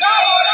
y